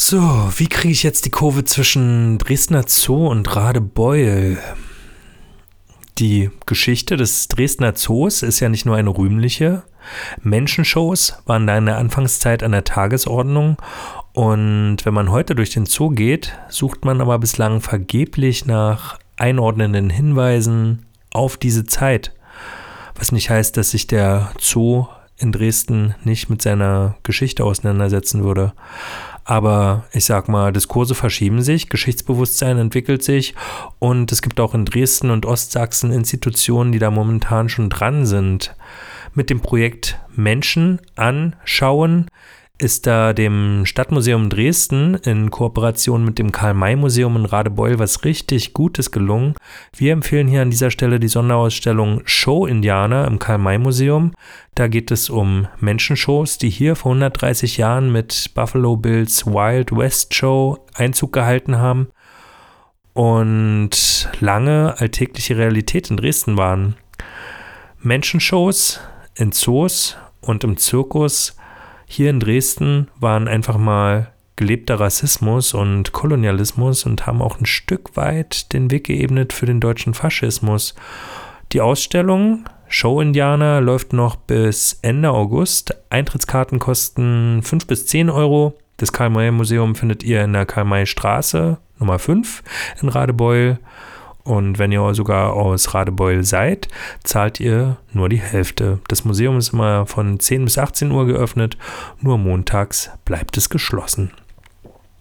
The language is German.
So, wie kriege ich jetzt die Kurve zwischen Dresdner Zoo und Radebeul? Die Geschichte des Dresdner Zoos ist ja nicht nur eine rühmliche. Menschenshows waren da in der Anfangszeit an der Tagesordnung. Und wenn man heute durch den Zoo geht, sucht man aber bislang vergeblich nach einordnenden Hinweisen auf diese Zeit. Was nicht heißt, dass sich der Zoo in Dresden nicht mit seiner Geschichte auseinandersetzen würde. Aber ich sag mal, Diskurse verschieben sich, Geschichtsbewusstsein entwickelt sich und es gibt auch in Dresden und Ostsachsen Institutionen, die da momentan schon dran sind. Mit dem Projekt Menschen anschauen ist da dem Stadtmuseum Dresden in Kooperation mit dem Karl-May-Museum in Radebeul was richtig Gutes gelungen. Wir empfehlen hier an dieser Stelle die Sonderausstellung Show Indianer im Karl-May-Museum. Da geht es um Menschenshows, die hier vor 130 Jahren mit Buffalo Bills Wild West Show Einzug gehalten haben und lange alltägliche Realität in Dresden waren. Menschenshows in Zoos und im Zirkus hier in Dresden waren einfach mal gelebter Rassismus und Kolonialismus und haben auch ein Stück weit den Weg geebnet für den deutschen Faschismus. Die Ausstellung Show Indianer läuft noch bis Ende August. Eintrittskarten kosten 5 bis 10 Euro. Das Karl-May-Museum findet ihr in der Karl-May-Straße Nummer 5 in Radebeul. Und wenn ihr sogar aus Radebeul seid, zahlt ihr nur die Hälfte. Das Museum ist immer von 10 bis 18 Uhr geöffnet, nur montags bleibt es geschlossen.